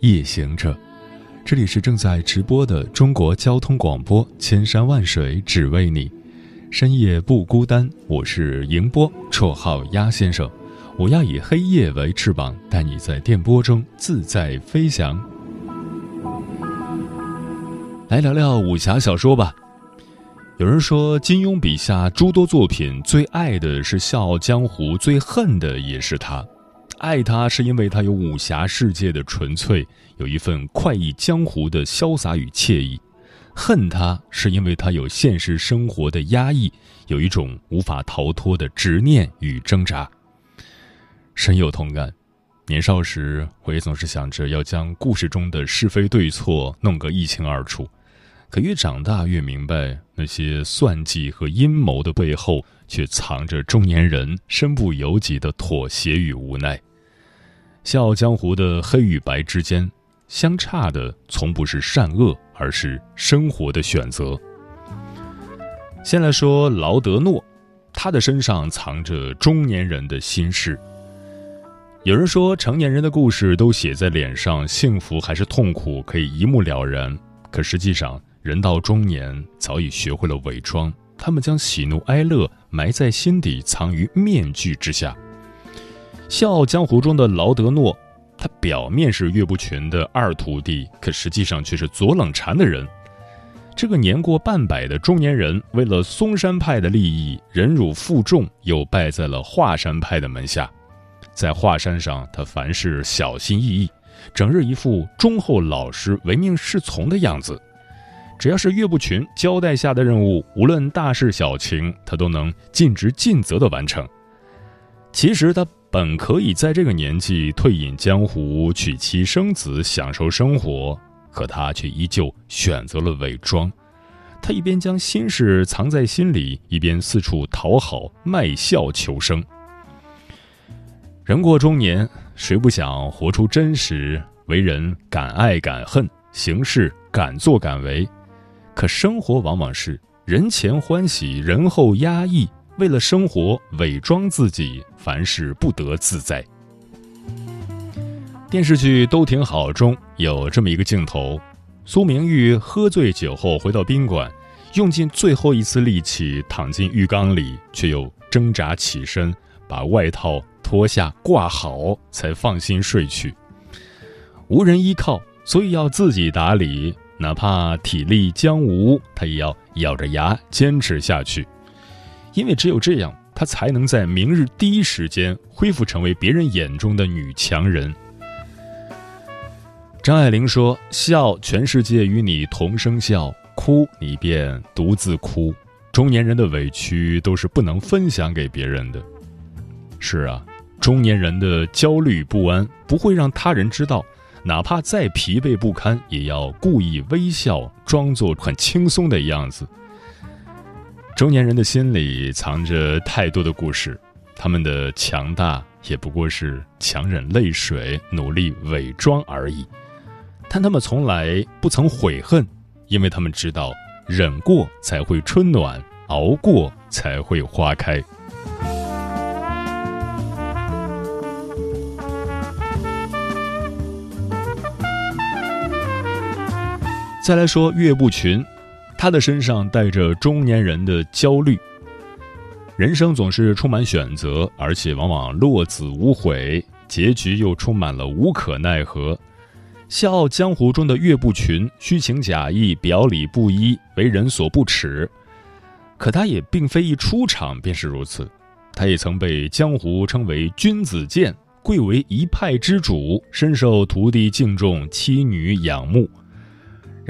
夜行者，这里是正在直播的中国交通广播，千山万水只为你，深夜不孤单。我是迎波，绰号鸭先生。我要以黑夜为翅膀，带你在电波中自在飞翔。来聊聊武侠小说吧。有人说，金庸笔下诸多作品，最爱的是《笑傲江湖》，最恨的也是他。爱他是因为他有武侠世界的纯粹，有一份快意江湖的潇洒与惬意；恨他是因为他有现实生活的压抑，有一种无法逃脱的执念与挣扎。深有同感。年少时，我也总是想着要将故事中的是非对错弄个一清二楚，可越长大越明白，那些算计和阴谋的背后，却藏着中年人身不由己的妥协与无奈。笑傲江湖的黑与白之间，相差的从不是善恶，而是生活的选择。先来说劳德诺，他的身上藏着中年人的心事。有人说，成年人的故事都写在脸上，幸福还是痛苦可以一目了然。可实际上，人到中年早已学会了伪装，他们将喜怒哀乐埋在心底，藏于面具之下。《笑傲江湖》中的劳德诺，他表面是岳不群的二徒弟，可实际上却是左冷禅的人。这个年过半百的中年人，为了嵩山派的利益，忍辱负重，又拜在了华山派的门下。在华山上，他凡事小心翼翼，整日一副忠厚老实、唯命是从的样子。只要是岳不群交代下的任务，无论大事小情，他都能尽职尽责地完成。其实他。本可以在这个年纪退隐江湖、娶妻生子、享受生活，可他却依旧选择了伪装。他一边将心事藏在心里，一边四处讨好、卖笑求生。人过中年，谁不想活出真实？为人敢爱敢恨，行事敢作敢为。可生活往往是人前欢喜，人后压抑。为了生活，伪装自己，凡事不得自在。电视剧都挺好中有这么一个镜头：苏明玉喝醉酒后回到宾馆，用尽最后一丝力气躺进浴缸里，却又挣扎起身，把外套脱下挂好，才放心睡去。无人依靠，所以要自己打理，哪怕体力将无，他也要咬着牙坚持下去。因为只有这样，她才能在明日第一时间恢复成为别人眼中的女强人。张爱玲说：“笑，全世界与你同声笑；哭，你便独自哭。”中年人的委屈都是不能分享给别人的。是啊，中年人的焦虑不安不会让他人知道，哪怕再疲惫不堪，也要故意微笑，装作很轻松的样子。中年人的心里藏着太多的故事，他们的强大也不过是强忍泪水，努力伪装而已。但他们从来不曾悔恨，因为他们知道，忍过才会春暖，熬过才会花开。再来说岳不群。他的身上带着中年人的焦虑。人生总是充满选择，而且往往落子无悔，结局又充满了无可奈何。《笑傲江湖》中的岳不群，虚情假意，表里不一，为人所不齿。可他也并非一出场便是如此，他也曾被江湖称为君子剑，贵为一派之主，深受徒弟敬重，妻女仰慕。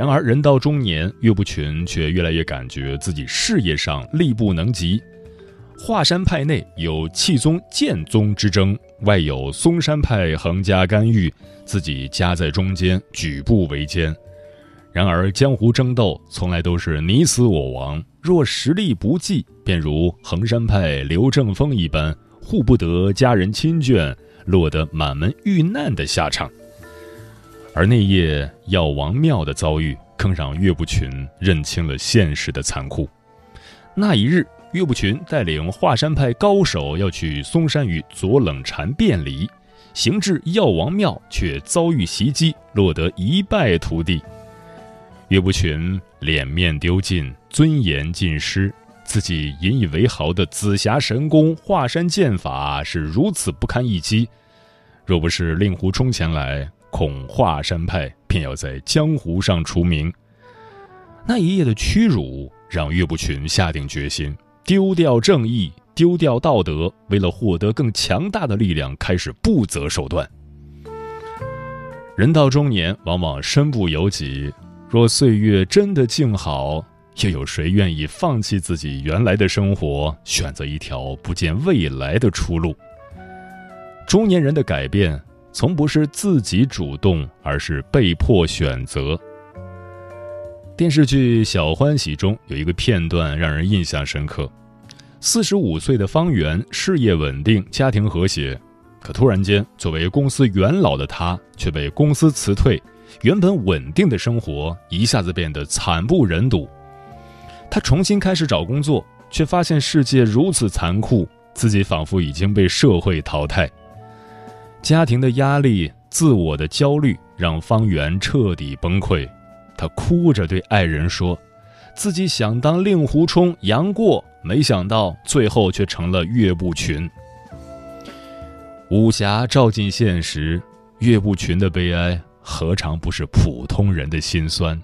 然而，人到中年，岳不群却越来越感觉自己事业上力不能及。华山派内有气宗、剑宗之争，外有嵩山派横加干预，自己夹在中间，举步维艰。然而江湖争斗从来都是你死我亡，若实力不济，便如衡山派刘正风一般，护不得家人亲眷，落得满门遇难的下场。而那夜药王庙的遭遇，更让岳不群认清了现实的残酷。那一日，岳不群带领华山派高手要去嵩山与左冷禅辩理，行至药王庙，却遭遇袭击，落得一败涂地。岳不群脸面丢尽，尊严尽失，自己引以为豪的紫霞神功、华山剑法是如此不堪一击。若不是令狐冲前来，恐华山派便要在江湖上除名。那一夜的屈辱，让岳不群下定决心丢掉正义，丢掉道德，为了获得更强大的力量，开始不择手段。人到中年，往往身不由己。若岁月真的静好，又有谁愿意放弃自己原来的生活，选择一条不见未来的出路？中年人的改变，从不是自己主动，而是被迫选择。电视剧《小欢喜》中有一个片段让人印象深刻：四十五岁的方圆，事业稳定，家庭和谐，可突然间，作为公司元老的他却被公司辞退。原本稳定的生活一下子变得惨不忍睹，他重新开始找工作，却发现世界如此残酷，自己仿佛已经被社会淘汰。家庭的压力、自我的焦虑让方圆彻底崩溃，他哭着对爱人说：“自己想当令狐冲、杨过，没想到最后却成了岳不群。”武侠照进现实，岳不群的悲哀。何尝不是普通人的心酸？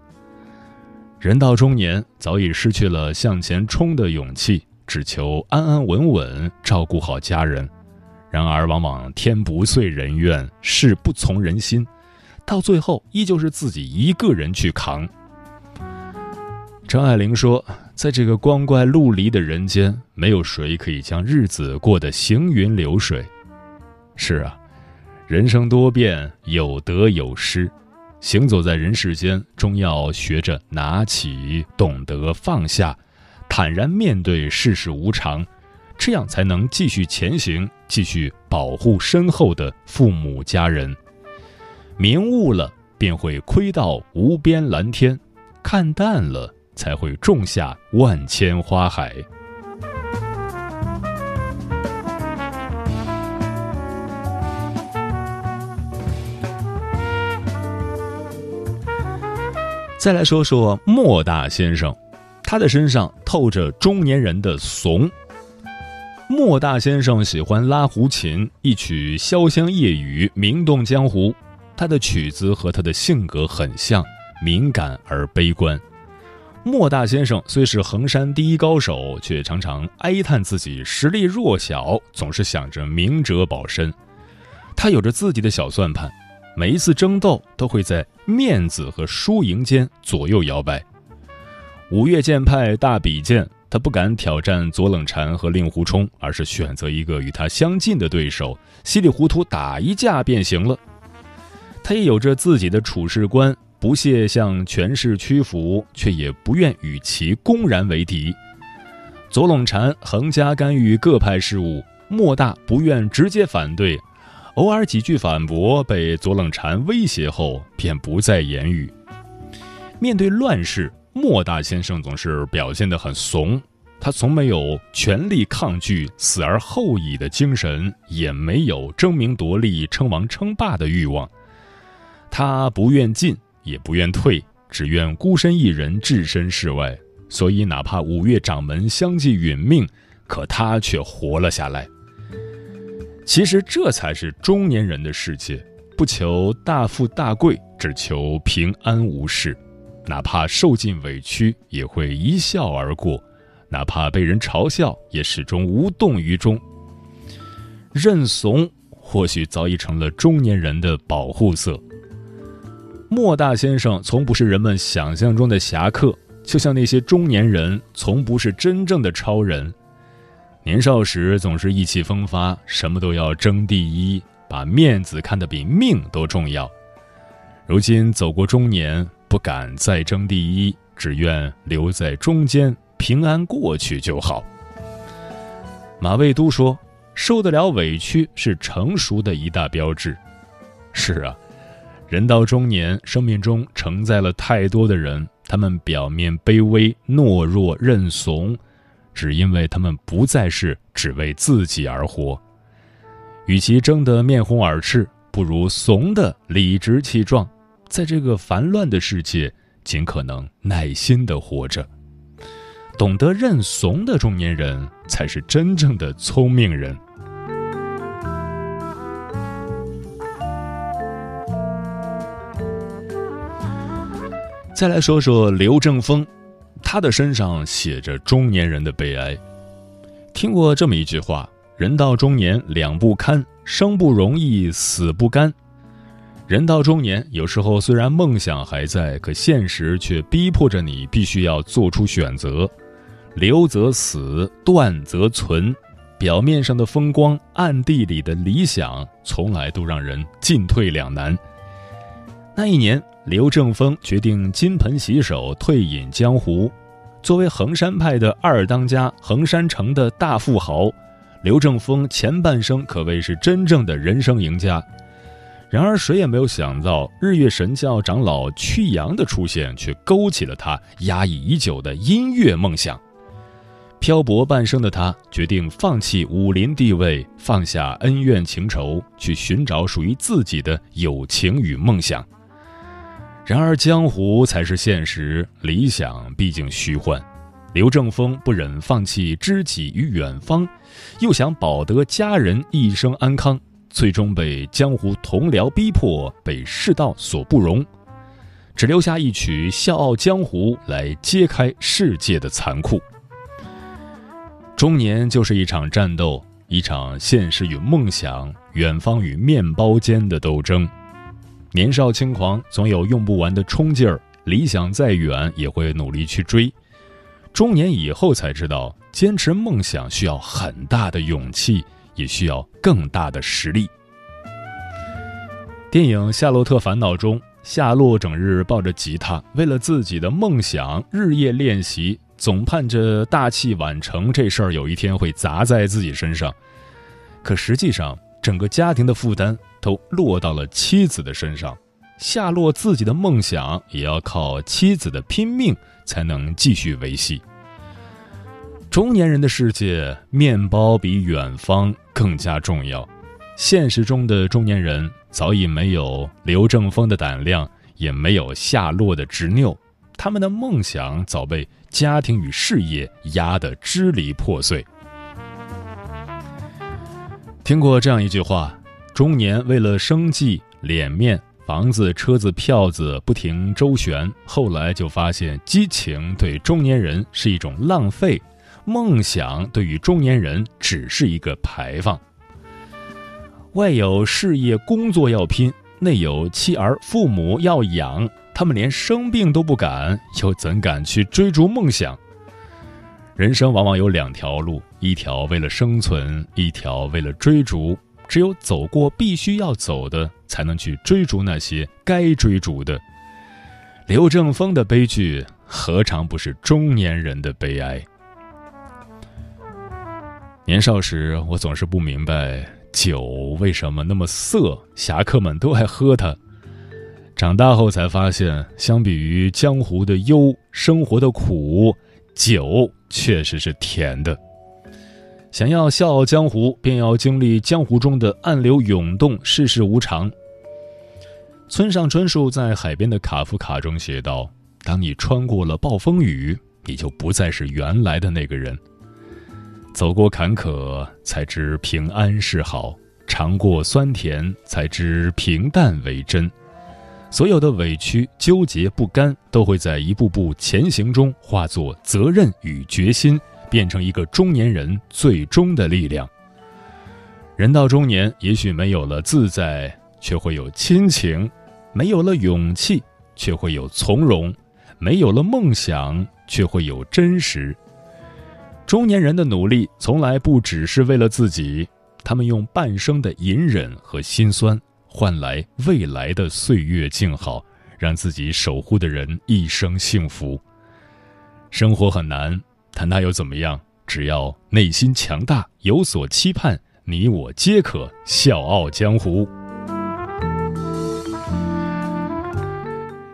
人到中年，早已失去了向前冲的勇气，只求安安稳稳照顾好家人。然而，往往天不遂人愿，事不从人心，到最后依旧是自己一个人去扛。张爱玲说：“在这个光怪陆离的人间，没有谁可以将日子过得行云流水。”是啊。人生多变，有得有失，行走在人世间，终要学着拿起，懂得放下，坦然面对世事无常，这样才能继续前行，继续保护身后的父母家人。明悟了，便会窥到无边蓝天；看淡了，才会种下万千花海。再来说说莫大先生，他的身上透着中年人的怂。莫大先生喜欢拉胡琴，一曲潇湘夜雨名动江湖。他的曲子和他的性格很像，敏感而悲观。莫大先生虽是衡山第一高手，却常常哀叹自己实力弱小，总是想着明哲保身。他有着自己的小算盘。每一次争斗都会在面子和输赢间左右摇摆。五岳剑派大比剑，他不敢挑战左冷禅和令狐冲，而是选择一个与他相近的对手，稀里糊涂打一架便行了。他也有着自己的处事观，不屑向权势屈服，却也不愿与其公然为敌。左冷禅横加干预各派事务，莫大不愿直接反对。偶尔几句反驳被左冷禅威胁后，便不再言语。面对乱世，莫大先生总是表现得很怂。他从没有全力抗拒、死而后已的精神，也没有争名夺利、称王称霸的欲望。他不愿进，也不愿退，只愿孤身一人置身事外。所以，哪怕五岳掌门相继殒命，可他却活了下来。其实这才是中年人的世界，不求大富大贵，只求平安无事。哪怕受尽委屈，也会一笑而过；哪怕被人嘲笑，也始终无动于衷。认怂或许早已成了中年人的保护色。莫大先生从不是人们想象中的侠客，就像那些中年人从不是真正的超人。年少时总是意气风发，什么都要争第一，把面子看得比命都重要。如今走过中年，不敢再争第一，只愿留在中间，平安过去就好。马未都说：“受得了委屈是成熟的一大标志。”是啊，人到中年，生命中承载了太多的人，他们表面卑微、懦弱、认怂，只因为他们不再是只为自己而活。与其争得面红耳赤，不如怂的理直气壮，在这个烦乱的世界，尽可能耐心的活着。懂得认怂的中年人，才是真正的聪明人。再来说说刘正风，他的身上写着中年人的悲哀。听过这么一句话：“人到中年两不堪，生不容易，死不甘。”人到中年，有时候虽然梦想还在，可现实却逼迫着你必须要做出选择。留则死，断则存。表面上的风光，暗地里的理想，从来都让人进退两难。那一年，刘正风决定金盆洗手，退隐江湖。作为衡山派的二当家，衡山城的大富豪，刘正风前半生可谓是真正的人生赢家。然而，谁也没有想到，日月神教长老曲阳的出现，却勾起了他压抑已久的音乐梦想。漂泊半生的他，决定放弃武林地位，放下恩怨情仇，去寻找属于自己的友情与梦想。然而，江湖才是现实，理想毕竟虚幻。刘正风不忍放弃知己与远方，又想保得家人一生安康，最终被江湖同僚逼迫，被世道所不容，只留下一曲《笑傲江湖》来揭开世界的残酷。中年就是一场战斗，一场现实与梦想、远方与面包间的斗争。年少轻狂，总有用不完的冲劲儿；理想再远，也会努力去追。中年以后才知道，坚持梦想需要很大的勇气，也需要更大的实力。电影《夏洛特烦恼》中，夏洛整日抱着吉他，为了自己的梦想日夜练习。总盼着大器晚成这事儿有一天会砸在自己身上，可实际上整个家庭的负担都落到了妻子的身上，夏洛自己的梦想也要靠妻子的拼命才能继续维系。中年人的世界，面包比远方更加重要。现实中的中年人早已没有刘正风的胆量，也没有夏洛的执拗。他们的梦想早被家庭与事业压得支离破碎。听过这样一句话：中年为了生计、脸面、房子、车子、票子不停周旋，后来就发现激情对中年人是一种浪费，梦想对于中年人只是一个排放。外有事业工作要拼，内有妻儿父母要养。他们连生病都不敢，又怎敢去追逐梦想？人生往往有两条路，一条为了生存，一条为了追逐。只有走过必须要走的，才能去追逐那些该追逐的。刘正风的悲剧，何尝不是中年人的悲哀？年少时，我总是不明白酒为什么那么涩，侠客们都爱喝它。长大后才发现，相比于江湖的忧，生活的苦，酒确实是甜的。想要笑傲江湖，便要经历江湖中的暗流涌动，世事无常。村上春树在《海边的卡夫卡》中写道：“当你穿过了暴风雨，你就不再是原来的那个人。走过坎坷，才知平安是好；尝过酸甜，才知平淡为真。”所有的委屈、纠结、不甘，都会在一步步前行中化作责任与决心，变成一个中年人最终的力量。人到中年，也许没有了自在，却会有亲情；没有了勇气，却会有从容；没有了梦想，却会有真实。中年人的努力从来不只是为了自己，他们用半生的隐忍和心酸换来未来的岁月静好，让自己守护的人一生幸福。生活很难，但那又怎么样？只要内心强大，有所期盼，你我皆可笑傲江湖。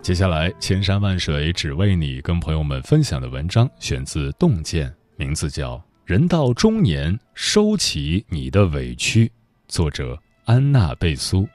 接下来，千山万水只为你，跟朋友们分享的文章选自《洞见》，名字叫《人到中年，收起你的委屈》，作者安娜贝苏。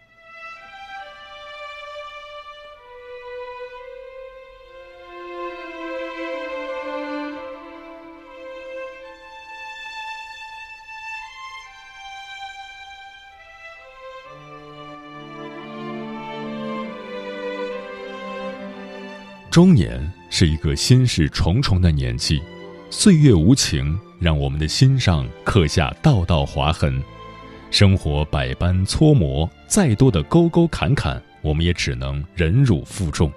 中年是一个心事重重的年纪，岁月无情，让我们的心上刻下道道划痕。生活百般搓磨，再多的沟沟坎坎，我们也只能忍辱负重。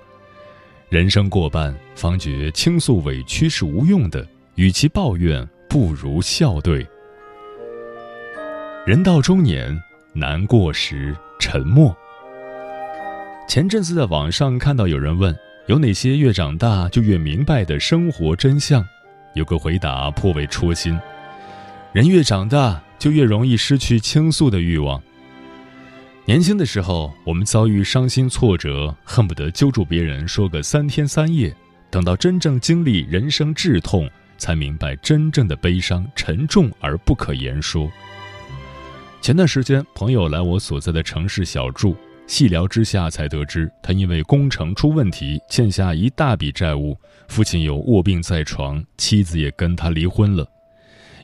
人生过半，方觉倾诉委屈是无用的，与其抱怨，不如笑对。人到中年，难过时沉默。前阵子在网上看到有人问。有哪些越长大就越明白的生活真相？有个回答颇为戳心：人越长大，就越容易失去倾诉的欲望。年轻的时候，我们遭遇伤心挫折，恨不得揪住别人说个三天三夜；等到真正经历人生至痛，才明白真正的悲伤沉重而不可言说。前段时间，朋友来我所在的城市小住。细聊之下，才得知他因为工程出问题，欠下一大笔债务，父亲又卧病在床，妻子也跟他离婚了。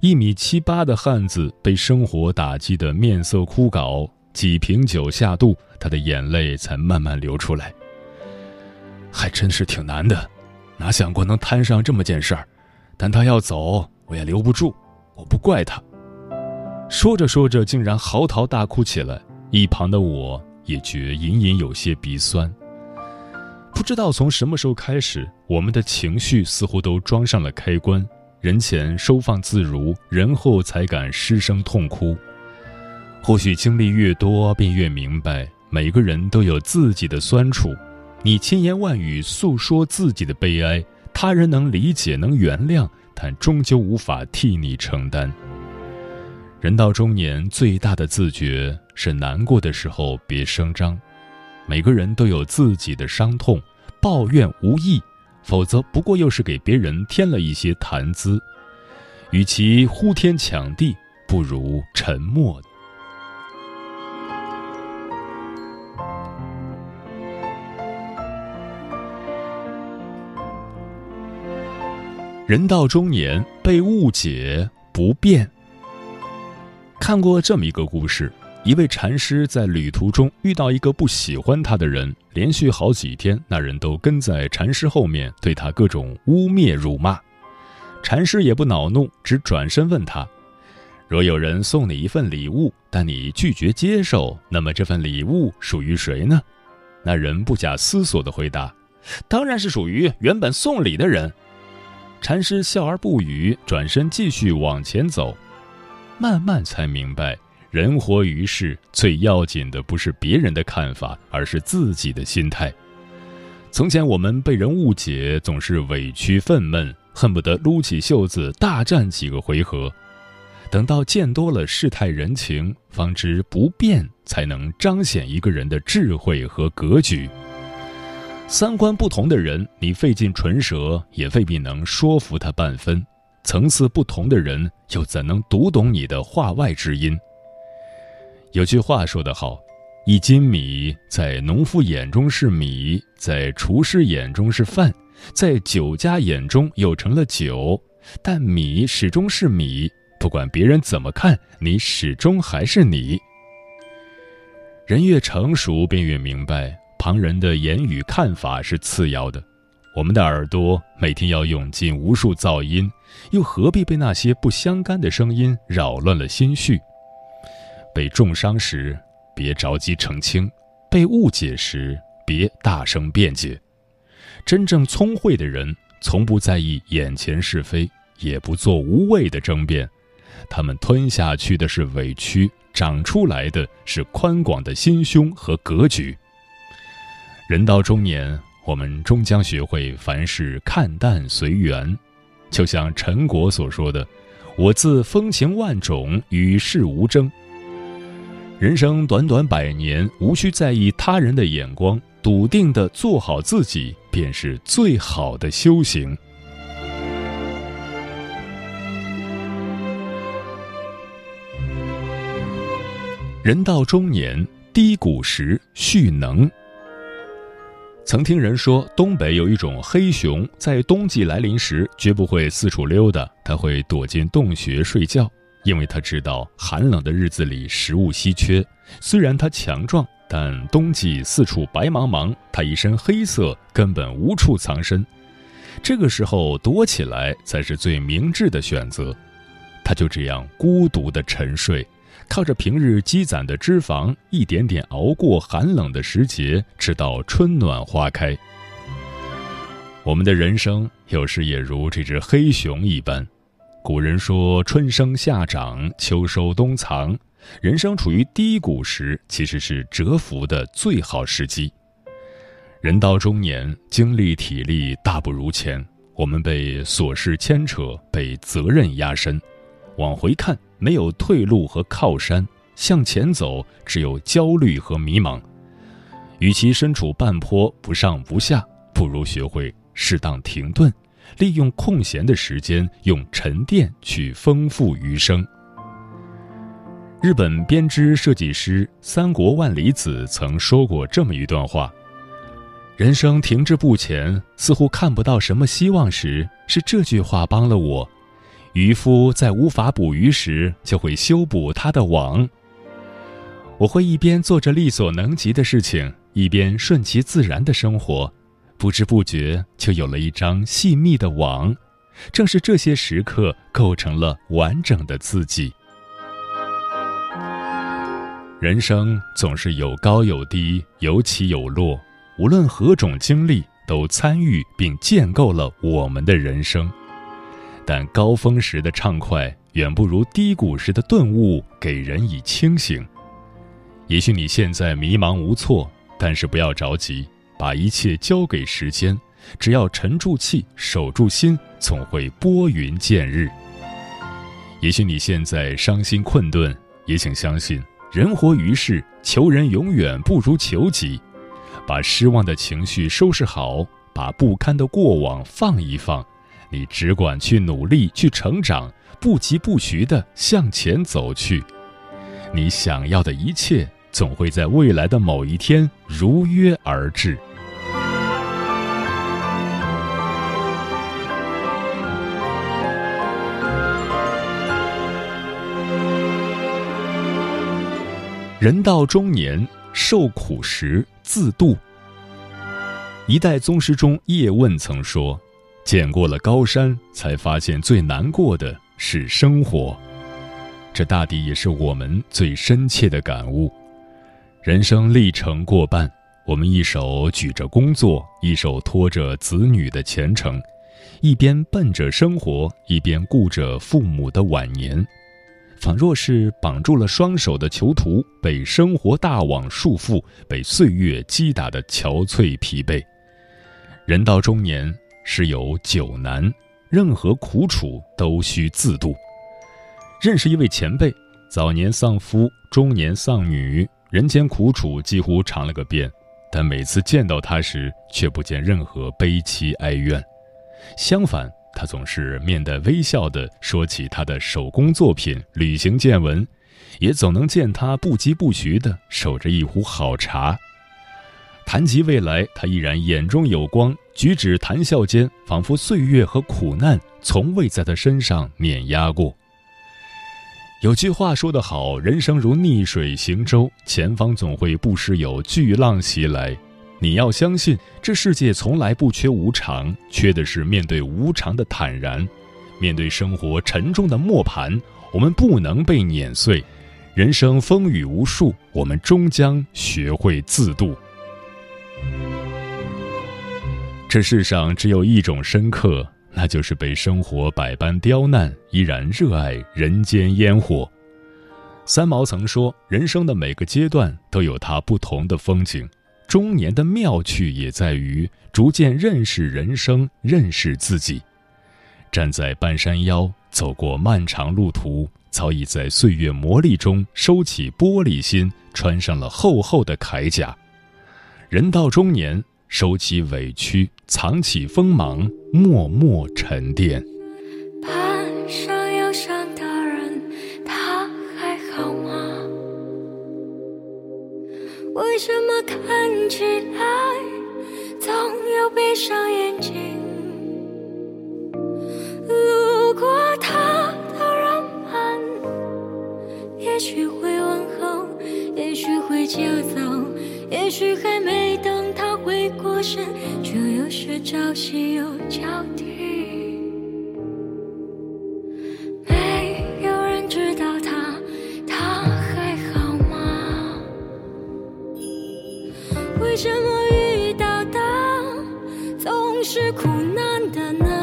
一米七八的汉子被生活打击得面色枯槁，几瓶酒下肚，他的眼泪才慢慢流出来。还真是挺难的，哪想过能摊上这么件事儿，但他要走，我也留不住，我不怪他。说着说着，竟然嚎啕大哭起来，一旁的我。也觉隐隐有些鼻酸。不知道从什么时候开始，我们的情绪似乎都装上了开关，人前收放自如，人后才敢失声痛哭。或许经历越多，便越明白，每个人都有自己的酸楚。你千言万语诉说自己的悲哀，他人能理解，能原谅，但终究无法替你承担。人到中年，最大的自觉是难过的时候别声张。每个人都有自己的伤痛，抱怨无益，否则不过又是给别人添了一些谈资。与其呼天抢地，不如沉默。人到中年，被误解不变。看过这么一个故事：一位禅师在旅途中遇到一个不喜欢他的人，连续好几天，那人都跟在禅师后面，对他各种污蔑辱骂。禅师也不恼怒，只转身问他：“若有人送你一份礼物，但你拒绝接受，那么这份礼物属于谁呢？”那人不假思索地回答：“当然是属于原本送礼的人。”禅师笑而不语，转身继续往前走。慢慢才明白，人活于世，最要紧的不是别人的看法，而是自己的心态。从前我们被人误解，总是委屈愤懑，恨不得撸起袖子大战几个回合。等到见多了世态人情，方知不变才能彰显一个人的智慧和格局。三观不同的人，你费尽唇舌，也未必能说服他半分。层次不同的人，又怎能读懂你的话外之音？有句话说得好：“一斤米在农夫眼中是米，在厨师眼中是饭，在酒家眼中又成了酒。但米始终是米，不管别人怎么看，你始终还是你。”人越成熟，便越明白，旁人的言语看法是次要的。我们的耳朵每天要涌进无数噪音，又何必被那些不相干的声音扰乱了心绪？被重伤时，别着急澄清；被误解时，别大声辩解。真正聪慧的人，从不在意眼前是非，也不做无谓的争辩。他们吞下去的是委屈，长出来的是宽广的心胸和格局。人到中年，我们终将学会凡事看淡随缘，就像陈果所说的：“我自风情万种，与世无争。”人生短短百年，无需在意他人的眼光，笃定的做好自己，便是最好的修行。人到中年，低谷时蓄能。曾听人说，东北有一种黑熊，在冬季来临时绝不会四处溜达，它会躲进洞穴睡觉，因为它知道寒冷的日子里食物稀缺。虽然它强壮，但冬季四处白茫茫，它一身黑色，根本无处藏身。这个时候躲起来才是最明智的选择。它就这样孤独的沉睡。靠着平日积攒的脂肪，一点点熬过寒冷的时节，直到春暖花开。我们的人生有时也如这只黑熊一般。古人说：“春生夏长，秋收冬藏。”人生处于低谷时，其实是蛰伏的最好时机。人到中年，精力体力大不如前，我们被琐事牵扯，被责任压身。往回看。没有退路和靠山，向前走只有焦虑和迷茫。与其身处半坡不上不下，不如学会适当停顿，利用空闲的时间，用沉淀去丰富余生。日本编织设计师三国万里子曾说过这么一段话：人生停滞不前，似乎看不到什么希望时，是这句话帮了我。渔夫在无法捕鱼时，就会修补他的网。我会一边做着力所能及的事情，一边顺其自然的生活，不知不觉就有了一张细密的网。正是这些时刻，构成了完整的自己。人生总是有高有低，有起有落，无论何种经历，都参与并建构了我们的人生。但高峰时的畅快，远不如低谷时的顿悟给人以清醒。也许你现在迷茫无措，但是不要着急，把一切交给时间，只要沉住气，守住心，总会拨云见日。也许你现在伤心困顿，也请相信，人活于世，求人永远不如求己。把失望的情绪收拾好，把不堪的过往放一放。你只管去努力，去成长，不疾不徐地向前走去。你想要的一切，总会在未来的某一天如约而至。人到中年，受苦时自度。一代宗师中，叶问曾说。见过了高山，才发现最难过的是生活。这大抵也是我们最深切的感悟。人生历程过半，我们一手举着工作，一手托着子女的前程，一边奔着生活，一边顾着父母的晚年，仿若是绑住了双手的囚徒，被生活大网束缚，被岁月击打的憔悴疲惫。人到中年。是有九难，任何苦楚都需自度。认识一位前辈，早年丧夫，中年丧女，人间苦楚几乎尝了个遍，但每次见到他时，却不见任何悲戚哀怨。相反，他总是面带微笑地说起他的手工作品、旅行见闻，也总能见他不疾不徐地守着一壶好茶。谈及未来，他依然眼中有光，举止谈笑间，仿佛岁月和苦难从未在他身上碾压过。有句话说得好：“人生如逆水行舟，前方总会不时有巨浪袭来。”你要相信这世界从来不缺无常，缺的是面对无常的坦然，面对生活沉重的磨盘，我们不能被碾碎。人生风雨无数，我们终将学会自渡。这世上只有一种深刻，那就是被生活百般刁难，依然热爱人间烟火。三毛曾说，人生的每个阶段都有它不同的风景。中年的妙趣也在于逐渐认识人生认识自己。站在半山腰走过漫长路途早已在岁月磨砺中收起玻璃心穿上了厚厚的铠甲人到中年收起委屈藏起锋芒默默沉淀。为什么看起来总有闭上眼睛路过他的人们，也许会问候，也许会就走，也许还没等他回过神，就又是朝夕又交替。没有人知道他。为什么遇到的总是苦难的呢